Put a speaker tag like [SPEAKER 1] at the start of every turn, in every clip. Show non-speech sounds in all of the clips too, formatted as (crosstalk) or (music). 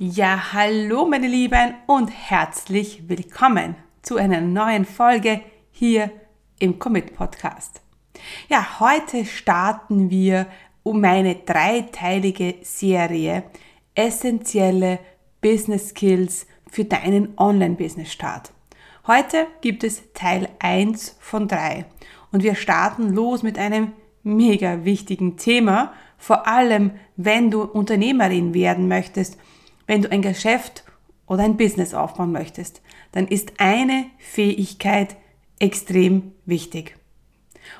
[SPEAKER 1] Ja, hallo meine Lieben und herzlich willkommen zu einer neuen Folge hier im Commit Podcast. Ja, heute starten wir um meine dreiteilige Serie essentielle Business Skills für deinen Online-Business Start. Heute gibt es Teil 1 von 3 und wir starten los mit einem mega wichtigen Thema, vor allem wenn du Unternehmerin werden möchtest wenn du ein Geschäft oder ein Business aufbauen möchtest, dann ist eine Fähigkeit extrem wichtig.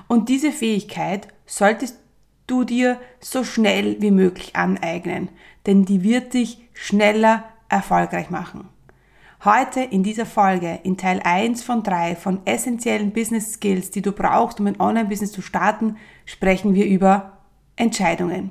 [SPEAKER 1] Und diese Fähigkeit solltest du dir so schnell wie möglich aneignen, denn die wird dich schneller erfolgreich machen. Heute in dieser Folge, in Teil 1 von 3 von essentiellen Business Skills, die du brauchst, um ein Online-Business zu starten, sprechen wir über Entscheidungen.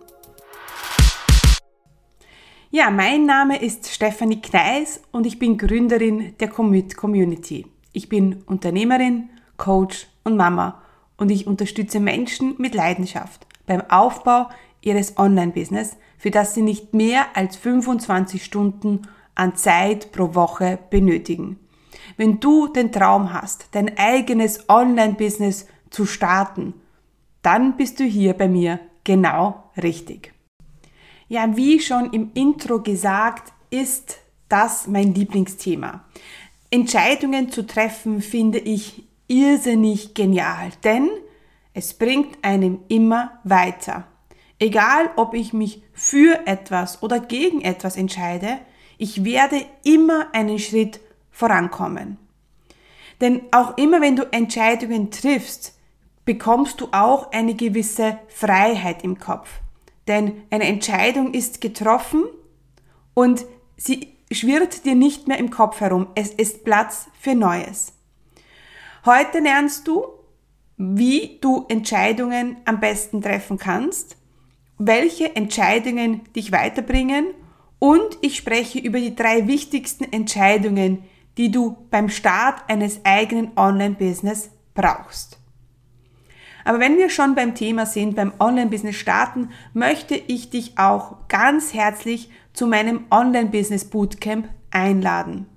[SPEAKER 1] Ja, mein Name ist Stefanie Kneis und ich bin Gründerin der Commit Community. Ich bin Unternehmerin, Coach und Mama und ich unterstütze Menschen mit Leidenschaft beim Aufbau ihres Online-Business, für das sie nicht mehr als 25 Stunden an Zeit pro Woche benötigen. Wenn du den Traum hast, dein eigenes Online-Business zu starten, dann bist du hier bei mir genau richtig. Ja, wie schon im Intro gesagt, ist das mein Lieblingsthema. Entscheidungen zu treffen finde ich irrsinnig genial, denn es bringt einem immer weiter. Egal, ob ich mich für etwas oder gegen etwas entscheide, ich werde immer einen Schritt vorankommen. Denn auch immer wenn du Entscheidungen triffst, bekommst du auch eine gewisse Freiheit im Kopf. Denn eine Entscheidung ist getroffen und sie schwirrt dir nicht mehr im Kopf herum. Es ist Platz für Neues. Heute lernst du, wie du Entscheidungen am besten treffen kannst, welche Entscheidungen dich weiterbringen und ich spreche über die drei wichtigsten Entscheidungen, die du beim Start eines eigenen Online-Business brauchst. Aber wenn wir schon beim Thema sind, beim Online-Business starten, möchte ich dich auch ganz herzlich zu meinem Online-Business Bootcamp einladen.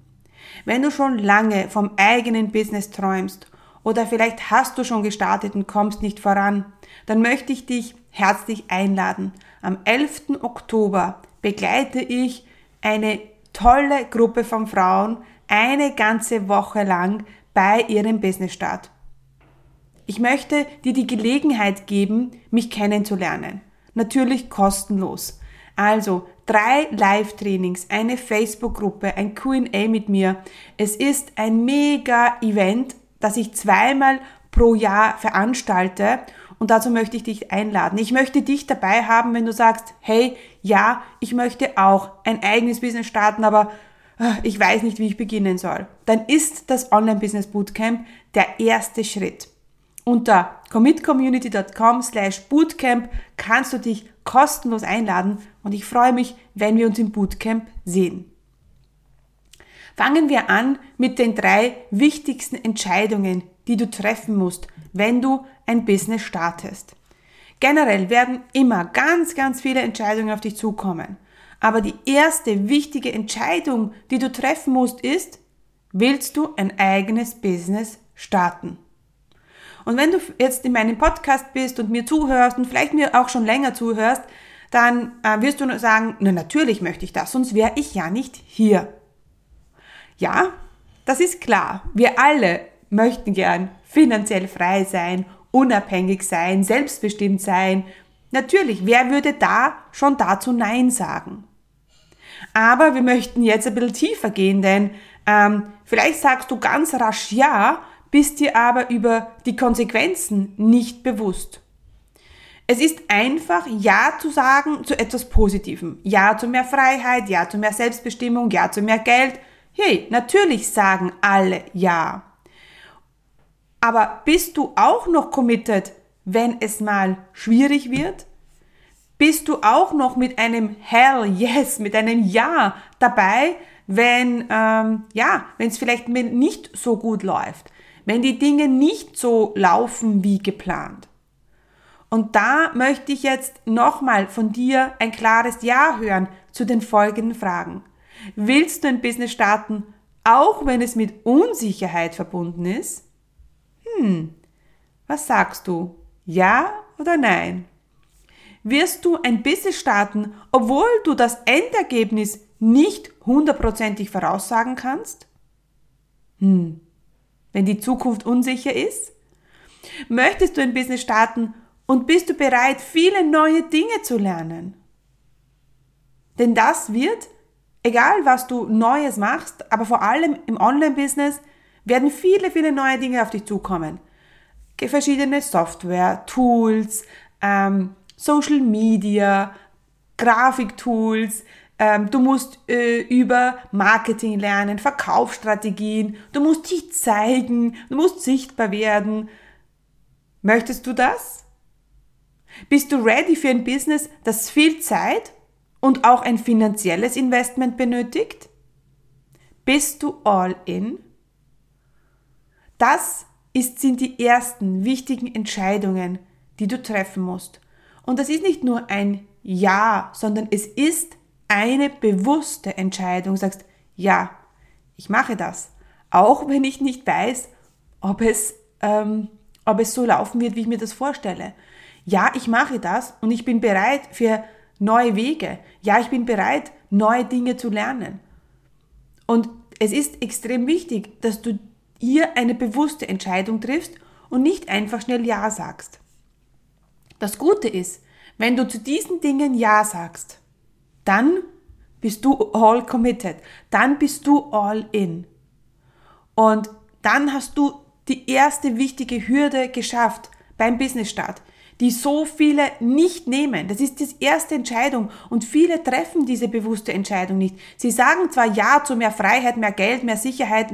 [SPEAKER 1] Wenn du schon lange vom eigenen Business träumst oder vielleicht hast du schon gestartet und kommst nicht voran, dann möchte ich dich herzlich einladen. Am 11. Oktober begleite ich eine tolle Gruppe von Frauen eine ganze Woche lang bei ihrem Business-Start. Ich möchte dir die Gelegenheit geben, mich kennenzulernen. Natürlich kostenlos. Also drei Live-Trainings, eine Facebook-Gruppe, ein QA mit mir. Es ist ein mega-Event, das ich zweimal pro Jahr veranstalte und dazu möchte ich dich einladen. Ich möchte dich dabei haben, wenn du sagst, hey, ja, ich möchte auch ein eigenes Business starten, aber ah, ich weiß nicht, wie ich beginnen soll. Dann ist das Online-Business Bootcamp der erste Schritt. Unter commitcommunity.com slash bootcamp kannst du dich kostenlos einladen und ich freue mich, wenn wir uns im Bootcamp sehen. Fangen wir an mit den drei wichtigsten Entscheidungen, die du treffen musst, wenn du ein Business startest. Generell werden immer ganz, ganz viele Entscheidungen auf dich zukommen. Aber die erste wichtige Entscheidung, die du treffen musst, ist, willst du ein eigenes Business starten? Und wenn du jetzt in meinem Podcast bist und mir zuhörst und vielleicht mir auch schon länger zuhörst, dann äh, wirst du sagen, na natürlich möchte ich das, sonst wäre ich ja nicht hier. Ja, das ist klar. Wir alle möchten gern finanziell frei sein, unabhängig sein, selbstbestimmt sein. Natürlich, wer würde da schon dazu Nein sagen? Aber wir möchten jetzt ein bisschen tiefer gehen, denn ähm, vielleicht sagst du ganz rasch Ja, bist dir aber über die Konsequenzen nicht bewusst. Es ist einfach Ja zu sagen zu etwas Positivem. Ja zu mehr Freiheit, Ja zu mehr Selbstbestimmung, Ja zu mehr Geld. Hey, natürlich sagen alle Ja. Aber bist du auch noch committed, wenn es mal schwierig wird? Bist du auch noch mit einem Hell Yes, mit einem Ja dabei, wenn ähm, ja, wenn es vielleicht nicht so gut läuft, wenn die Dinge nicht so laufen wie geplant? Und da möchte ich jetzt nochmal von dir ein klares Ja hören zu den folgenden Fragen. Willst du ein Business starten, auch wenn es mit Unsicherheit verbunden ist? Hm, was sagst du? Ja oder nein? Wirst du ein Business starten, obwohl du das Endergebnis nicht hundertprozentig voraussagen kannst? Hm, wenn die Zukunft unsicher ist? Möchtest du ein Business starten, und bist du bereit, viele neue Dinge zu lernen? Denn das wird, egal was du Neues machst, aber vor allem im Online-Business, werden viele, viele neue Dinge auf dich zukommen. Verschiedene Software, Tools, ähm, Social Media, Grafiktools, du musst äh, über Marketing lernen, Verkaufsstrategien, du musst dich zeigen, du musst sichtbar werden. Möchtest du das? Bist du ready für ein Business, das viel Zeit und auch ein finanzielles Investment benötigt? Bist du all in? Das ist, sind die ersten wichtigen Entscheidungen, die du treffen musst. Und das ist nicht nur ein Ja, sondern es ist eine bewusste Entscheidung. Du sagst, ja, ich mache das. Auch wenn ich nicht weiß, ob es, ähm, ob es so laufen wird, wie ich mir das vorstelle ja, ich mache das und ich bin bereit für neue Wege. Ja, ich bin bereit, neue Dinge zu lernen. Und es ist extrem wichtig, dass du hier eine bewusste Entscheidung triffst und nicht einfach schnell Ja sagst. Das Gute ist, wenn du zu diesen Dingen Ja sagst, dann bist du all committed, dann bist du all in. Und dann hast du die erste wichtige Hürde geschafft beim Business-Start die so viele nicht nehmen. Das ist die erste Entscheidung und viele treffen diese bewusste Entscheidung nicht. Sie sagen zwar Ja zu mehr Freiheit, mehr Geld, mehr Sicherheit,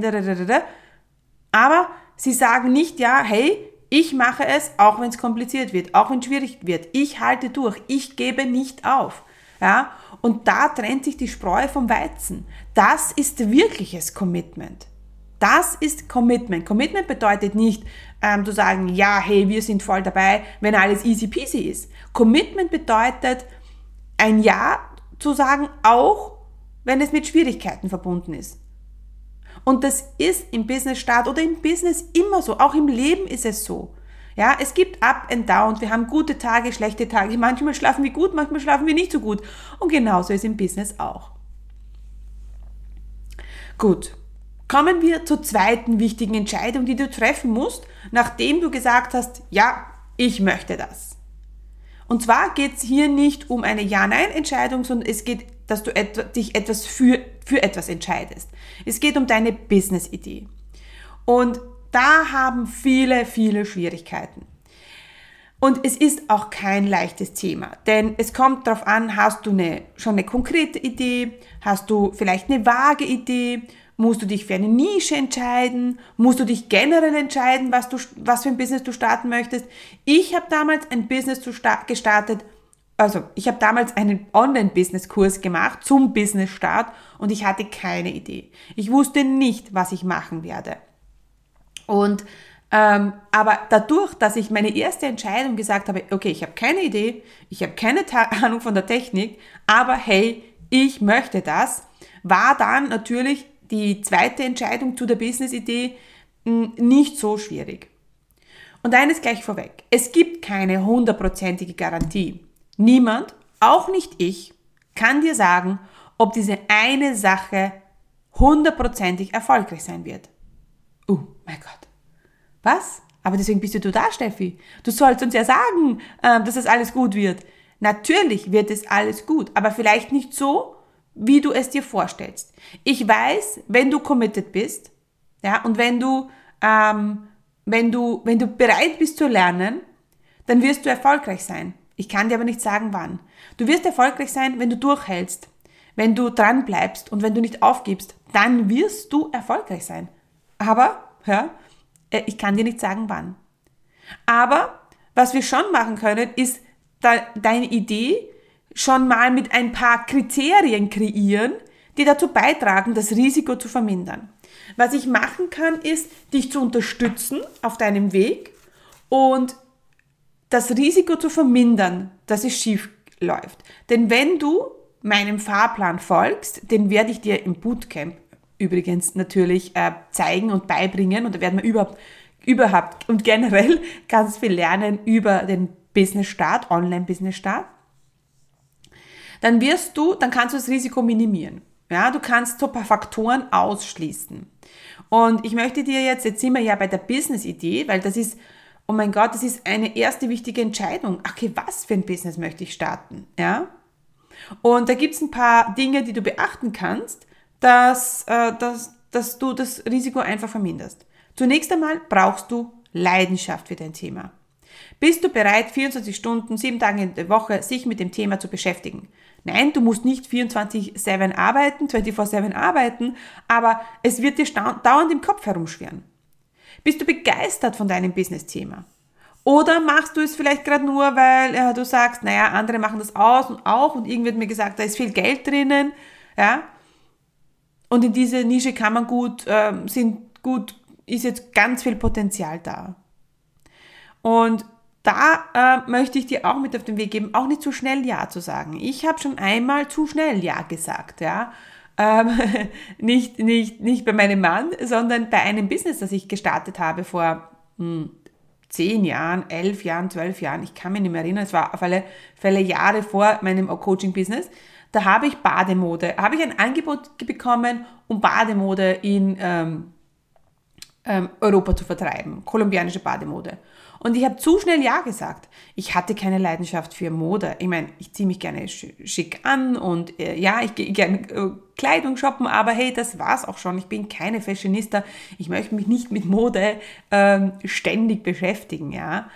[SPEAKER 1] aber sie sagen nicht Ja, hey, ich mache es, auch wenn es kompliziert wird, auch wenn es schwierig wird. Ich halte durch, ich gebe nicht auf. Ja? Und da trennt sich die Spreu vom Weizen. Das ist wirkliches Commitment. Das ist Commitment. Commitment bedeutet nicht, ähm, zu sagen, ja, hey, wir sind voll dabei, wenn alles easy peasy ist. Commitment bedeutet, ein Ja zu sagen, auch wenn es mit Schwierigkeiten verbunden ist. Und das ist im Business-Start oder im Business immer so. Auch im Leben ist es so. Ja, es gibt Up and Down. Wir haben gute Tage, schlechte Tage. Manchmal schlafen wir gut, manchmal schlafen wir nicht so gut. Und genauso ist im Business auch. Gut. Kommen wir zur zweiten wichtigen Entscheidung, die du treffen musst, nachdem du gesagt hast, ja, ich möchte das. Und zwar geht es hier nicht um eine Ja-Nein-Entscheidung, sondern es geht, dass du etwa, dich etwas für, für etwas entscheidest. Es geht um deine Business-Idee. Und da haben viele, viele Schwierigkeiten. Und es ist auch kein leichtes Thema, denn es kommt darauf an, hast du eine, schon eine konkrete Idee, hast du vielleicht eine vage Idee Musst du dich für eine Nische entscheiden? Musst du dich generell entscheiden, was, du, was für ein Business du starten möchtest? Ich habe damals ein Business gestartet, also ich habe damals einen Online-Business-Kurs gemacht zum Business-Start und ich hatte keine Idee. Ich wusste nicht, was ich machen werde. Und ähm, aber dadurch, dass ich meine erste Entscheidung gesagt habe, okay, ich habe keine Idee, ich habe keine (laughs) Ahnung von der Technik, aber hey, ich möchte das, war dann natürlich die zweite Entscheidung zu der Business-Idee hm, nicht so schwierig. Und eines gleich vorweg. Es gibt keine hundertprozentige Garantie. Niemand, auch nicht ich, kann dir sagen, ob diese eine Sache hundertprozentig erfolgreich sein wird. Oh mein Gott. Was? Aber deswegen bist du da, Steffi. Du sollst uns ja sagen, ähm, dass es alles gut wird. Natürlich wird es alles gut, aber vielleicht nicht so, wie du es dir vorstellst. Ich weiß, wenn du committed bist, ja, und wenn du, ähm, wenn du, wenn du bereit bist zu lernen, dann wirst du erfolgreich sein. Ich kann dir aber nicht sagen, wann. Du wirst erfolgreich sein, wenn du durchhältst, wenn du dran bleibst und wenn du nicht aufgibst. Dann wirst du erfolgreich sein. Aber, ja, äh, ich kann dir nicht sagen, wann. Aber was wir schon machen können, ist deine Idee schon mal mit ein paar Kriterien kreieren, die dazu beitragen, das Risiko zu vermindern. Was ich machen kann, ist, dich zu unterstützen auf deinem Weg und das Risiko zu vermindern, dass es schief läuft. Denn wenn du meinem Fahrplan folgst, den werde ich dir im Bootcamp übrigens natürlich äh, zeigen und beibringen und da werden wir überhaupt, überhaupt und generell (laughs) ganz viel lernen über den Business Start, Online Business Start. Dann wirst du, dann kannst du das Risiko minimieren. Ja, du kannst so ein paar Faktoren ausschließen. Und ich möchte dir jetzt, jetzt sind wir ja bei der Business-Idee, weil das ist, oh mein Gott, das ist eine erste wichtige Entscheidung. Okay, was für ein Business möchte ich starten? Ja? Und da gibt es ein paar Dinge, die du beachten kannst, dass, äh, dass, dass du das Risiko einfach verminderst. Zunächst einmal brauchst du Leidenschaft für dein Thema. Bist du bereit, 24 Stunden, sieben Tage in der Woche sich mit dem Thema zu beschäftigen? Nein, du musst nicht 24-7 arbeiten, 24-7 arbeiten, aber es wird dir dauernd im Kopf herumschwirren. Bist du begeistert von deinem Business-Thema? Oder machst du es vielleicht gerade nur, weil ja, du sagst, naja, andere machen das aus und auch und irgendwie wird mir gesagt, da ist viel Geld drinnen, ja. Und in diese Nische kann man gut, äh, sind gut, ist jetzt ganz viel Potenzial da. Und da äh, möchte ich dir auch mit auf den Weg geben, auch nicht zu schnell Ja zu sagen. Ich habe schon einmal zu schnell Ja gesagt, ja. Ähm, (laughs) nicht, nicht, nicht bei meinem Mann, sondern bei einem Business, das ich gestartet habe vor hm, zehn Jahren, elf Jahren, zwölf Jahren. Ich kann mich nicht mehr erinnern. Es war auf alle Fälle Jahre vor meinem Coaching-Business. Da habe ich Bademode, habe ich ein Angebot bekommen, um Bademode in ähm, ähm, Europa zu vertreiben, kolumbianische Bademode. Und ich habe zu schnell Ja gesagt. Ich hatte keine Leidenschaft für Mode. Ich meine, ich ziehe mich gerne schick an und äh, ja, ich gehe gerne äh, Kleidung shoppen, aber hey, das war's auch schon. Ich bin keine Fashionista. Ich möchte mich nicht mit Mode ähm, ständig beschäftigen, ja.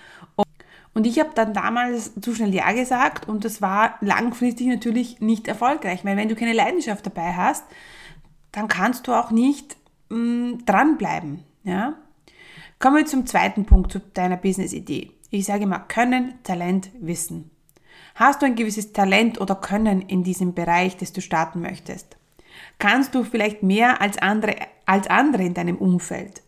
[SPEAKER 1] Und ich habe dann damals zu schnell Ja gesagt und das war langfristig natürlich nicht erfolgreich, weil wenn du keine Leidenschaft dabei hast, dann kannst du auch nicht mh, mm, dranbleiben, ja. Kommen wir zum zweiten Punkt zu deiner Business-Idee. Ich sage immer Können, Talent, Wissen. Hast du ein gewisses Talent oder Können in diesem Bereich, das du starten möchtest? Kannst du vielleicht mehr als andere, als andere in deinem Umfeld?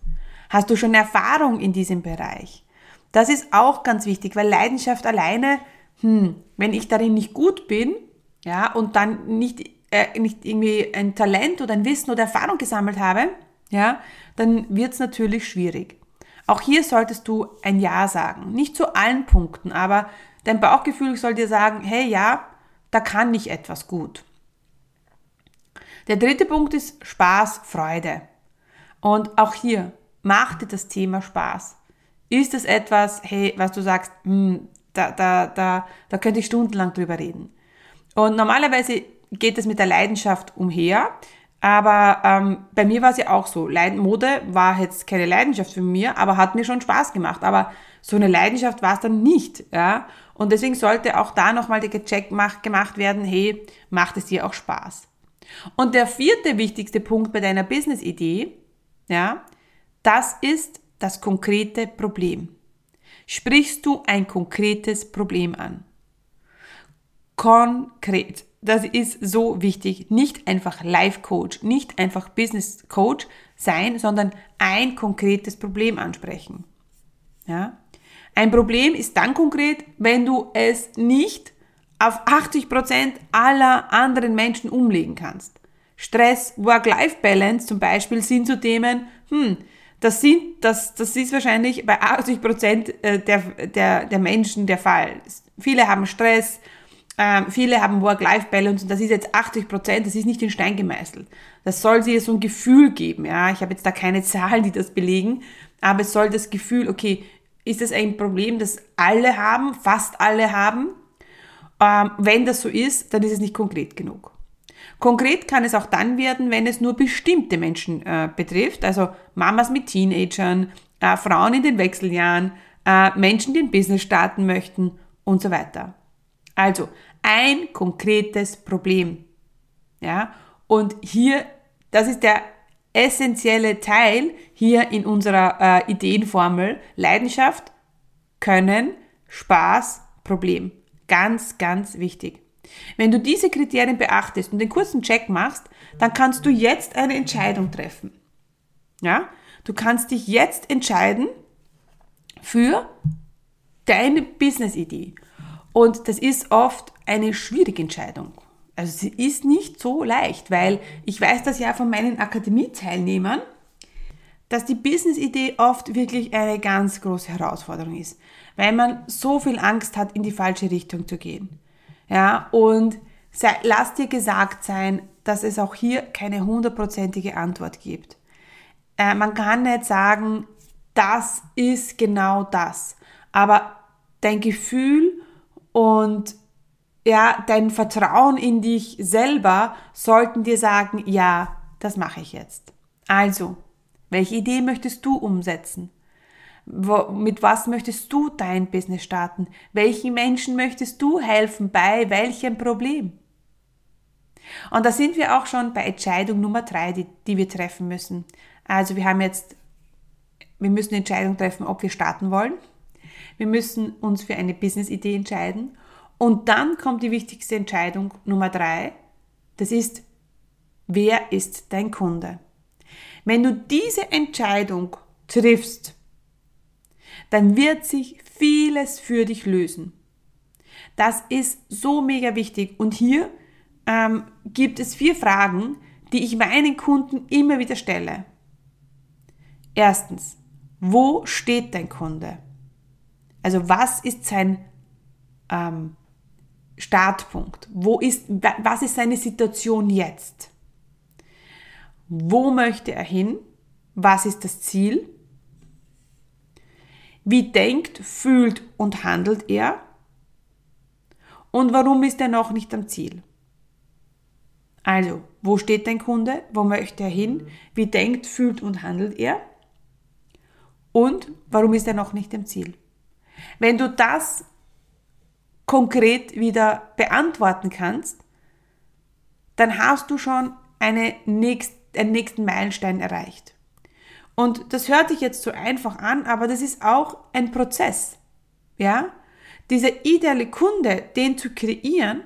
[SPEAKER 1] Hast du schon Erfahrung in diesem Bereich? Das ist auch ganz wichtig, weil Leidenschaft alleine, hm, wenn ich darin nicht gut bin, ja, und dann nicht, äh, nicht irgendwie ein Talent oder ein Wissen oder Erfahrung gesammelt habe, ja, dann wird es natürlich schwierig. Auch hier solltest du ein Ja sagen. Nicht zu allen Punkten, aber dein Bauchgefühl soll dir sagen, hey ja, da kann ich etwas gut. Der dritte Punkt ist Spaß, Freude. Und auch hier, macht dir das Thema Spaß. Ist es etwas, hey, was du sagst, hm, da, da, da, da könnte ich stundenlang drüber reden. Und normalerweise geht es mit der Leidenschaft umher. Aber ähm, bei mir war es ja auch so. Leid Mode war jetzt keine Leidenschaft für mir, aber hat mir schon Spaß gemacht. Aber so eine Leidenschaft war es dann nicht. Ja? Und deswegen sollte auch da nochmal der Check gemacht werden, hey, macht es dir auch Spaß? Und der vierte wichtigste Punkt bei deiner Business-Idee, ja, das ist das konkrete Problem. Sprichst du ein konkretes Problem an? Konkret. Das ist so wichtig. Nicht einfach Life Coach, nicht einfach Business Coach sein, sondern ein konkretes Problem ansprechen. Ja? Ein Problem ist dann konkret, wenn du es nicht auf 80 Prozent aller anderen Menschen umlegen kannst. Stress, Work-Life-Balance zum Beispiel sind so Themen, hm, das, sind, das, das ist wahrscheinlich bei 80 Prozent äh, der, der, der Menschen der Fall. Viele haben Stress, ähm, viele haben Work-Life-Balance und das ist jetzt 80 Prozent, das ist nicht in Stein gemeißelt. Das soll sie so ein Gefühl geben, ja. Ich habe jetzt da keine (laughs) Zahlen, die das belegen, aber es soll das Gefühl, okay, ist das ein Problem, das alle haben, fast alle haben? Ähm, wenn das so ist, dann ist es nicht konkret genug. Konkret kann es auch dann werden, wenn es nur bestimmte Menschen äh, betrifft, also Mamas mit Teenagern, äh, Frauen in den Wechseljahren, äh, Menschen, die ein Business starten möchten und so weiter. Also ein konkretes Problem. Ja, und hier, das ist der essentielle Teil hier in unserer äh, Ideenformel. Leidenschaft, Können, Spaß, Problem. Ganz, ganz wichtig. Wenn du diese Kriterien beachtest und den kurzen Check machst, dann kannst du jetzt eine Entscheidung treffen. Ja? Du kannst dich jetzt entscheiden für deine Business-Idee. Und das ist oft eine schwierige Entscheidung. Also sie ist nicht so leicht, weil ich weiß das ja von meinen Akademie-Teilnehmern, dass die Business-Idee oft wirklich eine ganz große Herausforderung ist, weil man so viel Angst hat, in die falsche Richtung zu gehen. Ja, und sei, lass dir gesagt sein, dass es auch hier keine hundertprozentige Antwort gibt. Äh, man kann nicht sagen, das ist genau das, aber dein Gefühl und ja, dein Vertrauen in dich selber sollten dir sagen, ja, das mache ich jetzt. Also, welche Idee möchtest du umsetzen? Wo, mit was möchtest du dein Business starten? Welchen Menschen möchtest du helfen bei welchem Problem? Und da sind wir auch schon bei Entscheidung Nummer drei, die, die wir treffen müssen. Also wir haben jetzt, wir müssen Entscheidung treffen, ob wir starten wollen. Wir müssen uns für eine Business-Idee entscheiden. Und dann kommt die wichtigste Entscheidung Nummer drei. Das ist, wer ist dein Kunde? Wenn du diese Entscheidung triffst, dann wird sich vieles für dich lösen. Das ist so mega wichtig. Und hier ähm, gibt es vier Fragen, die ich meinen Kunden immer wieder stelle. Erstens, wo steht dein Kunde? Also was ist sein ähm, Startpunkt? Wo ist, was ist seine Situation jetzt? Wo möchte er hin? Was ist das Ziel? Wie denkt, fühlt und handelt er? Und warum ist er noch nicht am Ziel? Also, wo steht dein Kunde? Wo möchte er hin? Wie denkt, fühlt und handelt er? Und warum ist er noch nicht am Ziel? Wenn du das konkret wieder beantworten kannst, dann hast du schon eine nächst, einen nächsten Meilenstein erreicht. Und das hört sich jetzt so einfach an, aber das ist auch ein Prozess. Ja? Dieser ideale Kunde, den zu kreieren,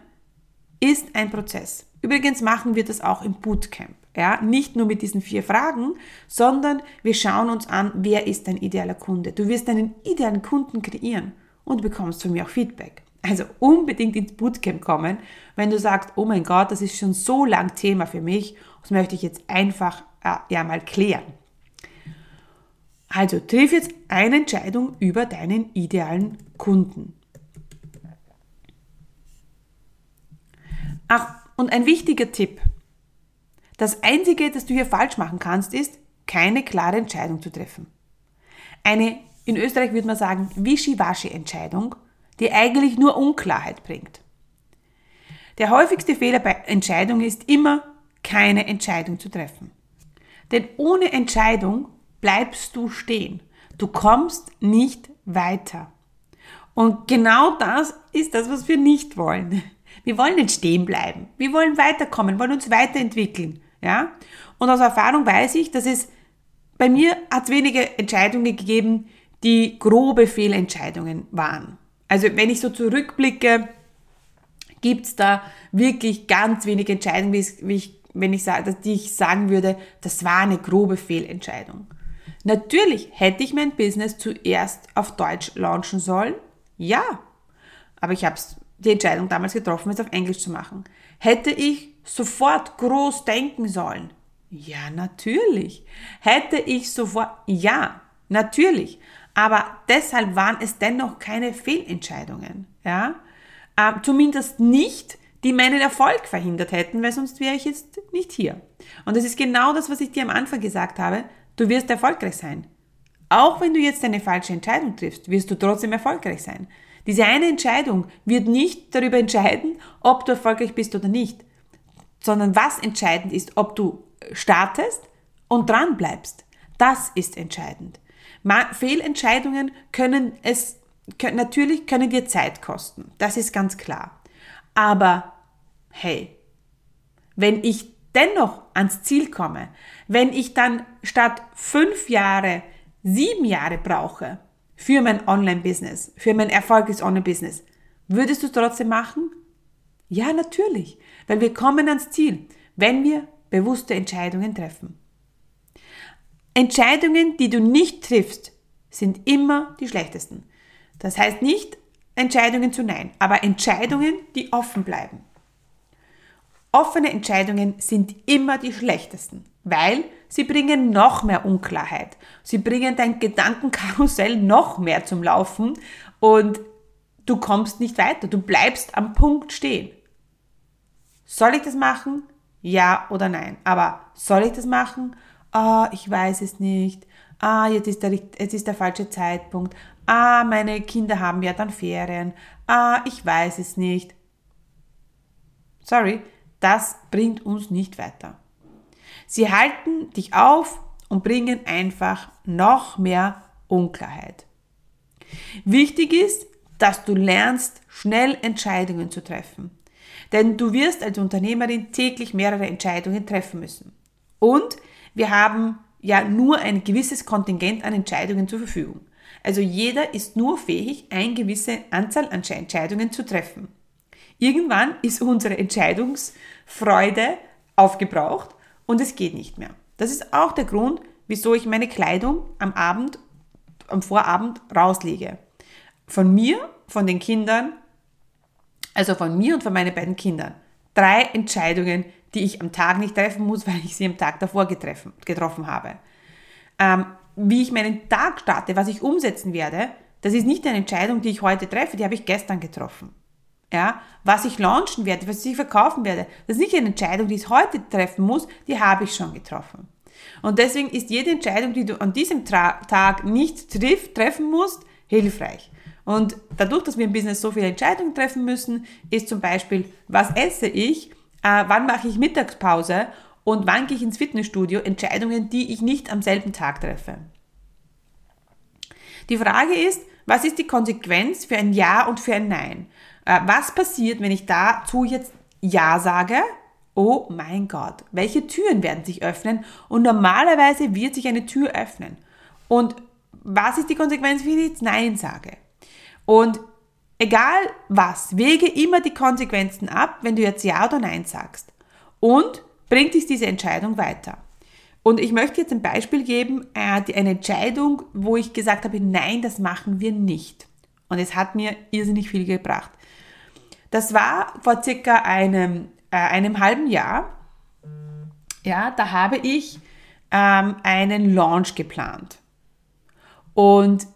[SPEAKER 1] ist ein Prozess. Übrigens machen wir das auch im Bootcamp. Ja, nicht nur mit diesen vier Fragen, sondern wir schauen uns an, wer ist dein idealer Kunde. Du wirst deinen idealen Kunden kreieren und bekommst von mir auch Feedback. Also unbedingt ins Bootcamp kommen, wenn du sagst, oh mein Gott, das ist schon so lang Thema für mich, das möchte ich jetzt einfach äh, ja mal klären. Also triff jetzt eine Entscheidung über deinen idealen Kunden. Ach, und ein wichtiger Tipp. Das Einzige, das du hier falsch machen kannst, ist, keine klare Entscheidung zu treffen. Eine, in Österreich würde man sagen, Wischiwaschi-Entscheidung, die eigentlich nur Unklarheit bringt. Der häufigste Fehler bei Entscheidungen ist immer, keine Entscheidung zu treffen. Denn ohne Entscheidung bleibst du stehen. Du kommst nicht weiter. Und genau das ist das, was wir nicht wollen. Wir wollen nicht stehen bleiben. Wir wollen weiterkommen, wollen uns weiterentwickeln. Ja? Und aus Erfahrung weiß ich, dass es bei mir hat wenige Entscheidungen gegeben, die grobe Fehlentscheidungen waren. Also wenn ich so zurückblicke, gibt's da wirklich ganz wenige Entscheidungen, wie ich, wenn ich sage, die ich sagen würde, das war eine grobe Fehlentscheidung. Natürlich hätte ich mein Business zuerst auf Deutsch launchen sollen. Ja. Aber ich habe die Entscheidung damals getroffen, es auf Englisch zu machen. Hätte ich sofort groß denken sollen? Ja, natürlich. Hätte ich sofort, ja, natürlich. Aber deshalb waren es dennoch keine Fehlentscheidungen. Ja? Ähm, zumindest nicht, die meinen Erfolg verhindert hätten, weil sonst wäre ich jetzt nicht hier. Und das ist genau das, was ich dir am Anfang gesagt habe. Du wirst erfolgreich sein. Auch wenn du jetzt eine falsche Entscheidung triffst, wirst du trotzdem erfolgreich sein. Diese eine Entscheidung wird nicht darüber entscheiden, ob du erfolgreich bist oder nicht, sondern was entscheidend ist, ob du startest und dran bleibst. Das ist entscheidend. Fehlentscheidungen können es, können, natürlich können dir Zeit kosten. Das ist ganz klar. Aber hey, wenn ich dennoch ans Ziel komme, wenn ich dann statt fünf Jahre sieben Jahre brauche für mein Online-Business, für mein erfolgreiches Online-Business, würdest du es trotzdem machen? Ja, natürlich, weil wir kommen ans Ziel, wenn wir bewusste Entscheidungen treffen. Entscheidungen, die du nicht triffst, sind immer die schlechtesten. Das heißt nicht Entscheidungen zu Nein, aber Entscheidungen, die offen bleiben. Offene Entscheidungen sind immer die schlechtesten, weil sie bringen noch mehr Unklarheit. Sie bringen dein Gedankenkarussell noch mehr zum Laufen und du kommst nicht weiter. Du bleibst am Punkt stehen. Soll ich das machen? Ja oder nein. Aber soll ich das machen? Ah, oh, ich weiß es nicht. Ah, jetzt ist, der, jetzt ist der falsche Zeitpunkt. Ah, meine Kinder haben ja dann Ferien. Ah, ich weiß es nicht. Sorry, das bringt uns nicht weiter. Sie halten dich auf und bringen einfach noch mehr Unklarheit. Wichtig ist, dass du lernst, schnell Entscheidungen zu treffen. Denn du wirst als Unternehmerin täglich mehrere Entscheidungen treffen müssen. Und wir haben ja nur ein gewisses Kontingent an Entscheidungen zur Verfügung. Also jeder ist nur fähig, eine gewisse Anzahl an Entscheidungen zu treffen. Irgendwann ist unsere Entscheidungsfreude aufgebraucht und es geht nicht mehr. Das ist auch der Grund, wieso ich meine Kleidung am Abend, am Vorabend rauslege. Von mir, von den Kindern, also von mir und von meinen beiden Kindern. Drei Entscheidungen, die ich am Tag nicht treffen muss, (laughs) weil ich sie am Tag davor getreffen, getroffen habe. Ähm, wie ich meinen Tag starte, was ich umsetzen werde, das ist nicht eine Entscheidung, die ich heute treffe, die habe ich gestern getroffen. Ja, was ich launchen werde, was ich verkaufen werde, das ist nicht eine Entscheidung, die ich heute treffen muss, die habe ich schon getroffen. Und deswegen ist jede Entscheidung, die du an diesem Tra Tag nicht triff, treffen musst, hilfreich. Und dadurch, dass wir im Business so viele Entscheidungen treffen müssen, ist zum Beispiel, was esse ich, äh, wann mache ich Mittagspause und wann gehe ich ins Fitnessstudio, Entscheidungen, die ich nicht am selben Tag treffe. Die Frage ist, was ist die Konsequenz für ein Ja und für ein Nein? Äh, was passiert, wenn ich dazu jetzt Ja sage? Oh mein Gott, welche Türen werden sich öffnen? Und normalerweise wird sich eine Tür öffnen. Und was ist die Konsequenz, wenn ich jetzt Nein sage? Und egal was, wege immer die Konsequenzen ab, wenn du jetzt Ja oder Nein sagst. Und bringt dich diese Entscheidung weiter. Und ich möchte jetzt ein Beispiel geben, äh, eine Entscheidung, wo ich gesagt habe, nein, das machen wir nicht. Und es hat mir irrsinnig viel gebracht. Das war vor circa einem, äh, einem halben Jahr. Ja, da habe ich ähm, einen Launch geplant. Und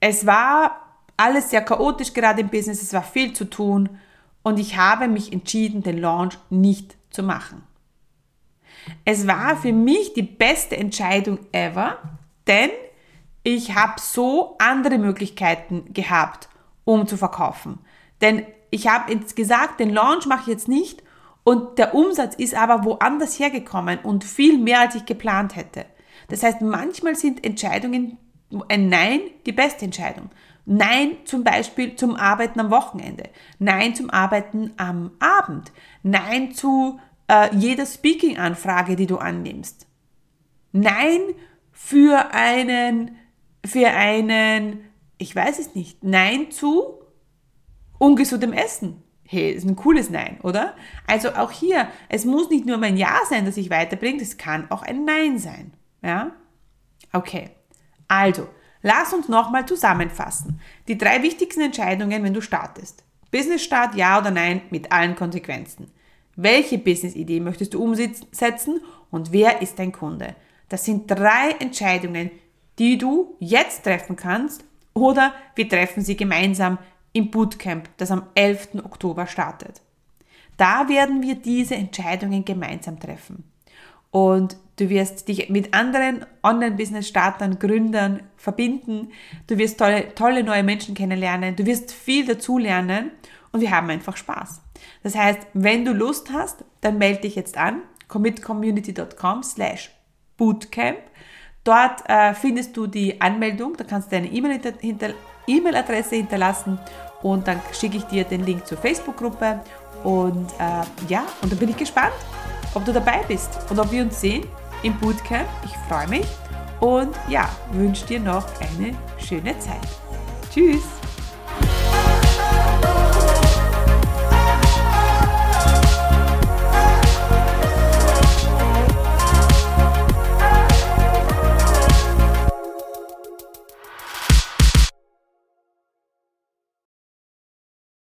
[SPEAKER 1] es war alles sehr chaotisch gerade im Business, es war viel zu tun und ich habe mich entschieden, den Launch nicht zu machen. Es war für mich die beste Entscheidung ever, denn ich habe so andere Möglichkeiten gehabt, um zu verkaufen. Denn ich habe jetzt gesagt, den Launch mache ich jetzt nicht und der Umsatz ist aber woanders hergekommen und viel mehr, als ich geplant hätte. Das heißt, manchmal sind Entscheidungen, ein Nein die beste Entscheidung. Nein zum Beispiel zum Arbeiten am Wochenende. Nein zum Arbeiten am Abend. Nein zu äh, jeder Speaking-Anfrage, die du annimmst. Nein für einen, für einen, ich weiß es nicht, Nein zu ungesundem Essen. Hey, ist ein cooles Nein, oder? Also auch hier, es muss nicht nur mein Ja sein, das sich weiterbringt, es kann auch ein Nein sein. Ja? Okay. Also, lass uns nochmal zusammenfassen. Die drei wichtigsten Entscheidungen, wenn du startest. Business Start, ja oder nein, mit allen Konsequenzen. Welche Business-Idee möchtest du umsetzen und wer ist dein Kunde? Das sind drei Entscheidungen, die du jetzt treffen kannst oder wir treffen sie gemeinsam im Bootcamp, das am 11. Oktober startet. Da werden wir diese Entscheidungen gemeinsam treffen. Und du wirst dich mit anderen Online-Business-Startern, Gründern verbinden. Du wirst tolle, tolle neue Menschen kennenlernen. Du wirst viel dazulernen und wir haben einfach Spaß. Das heißt, wenn du Lust hast, dann melde dich jetzt an, commitcommunity.com slash bootcamp. Dort äh, findest du die Anmeldung, da kannst du deine E-Mail-Adresse hinterlassen und dann schicke ich dir den Link zur Facebook-Gruppe und äh, ja, und dann bin ich gespannt, ob du dabei bist und ob wir uns sehen im Bootcamp. Ich freue mich und ja, wünsche dir noch eine schöne Zeit. Tschüss!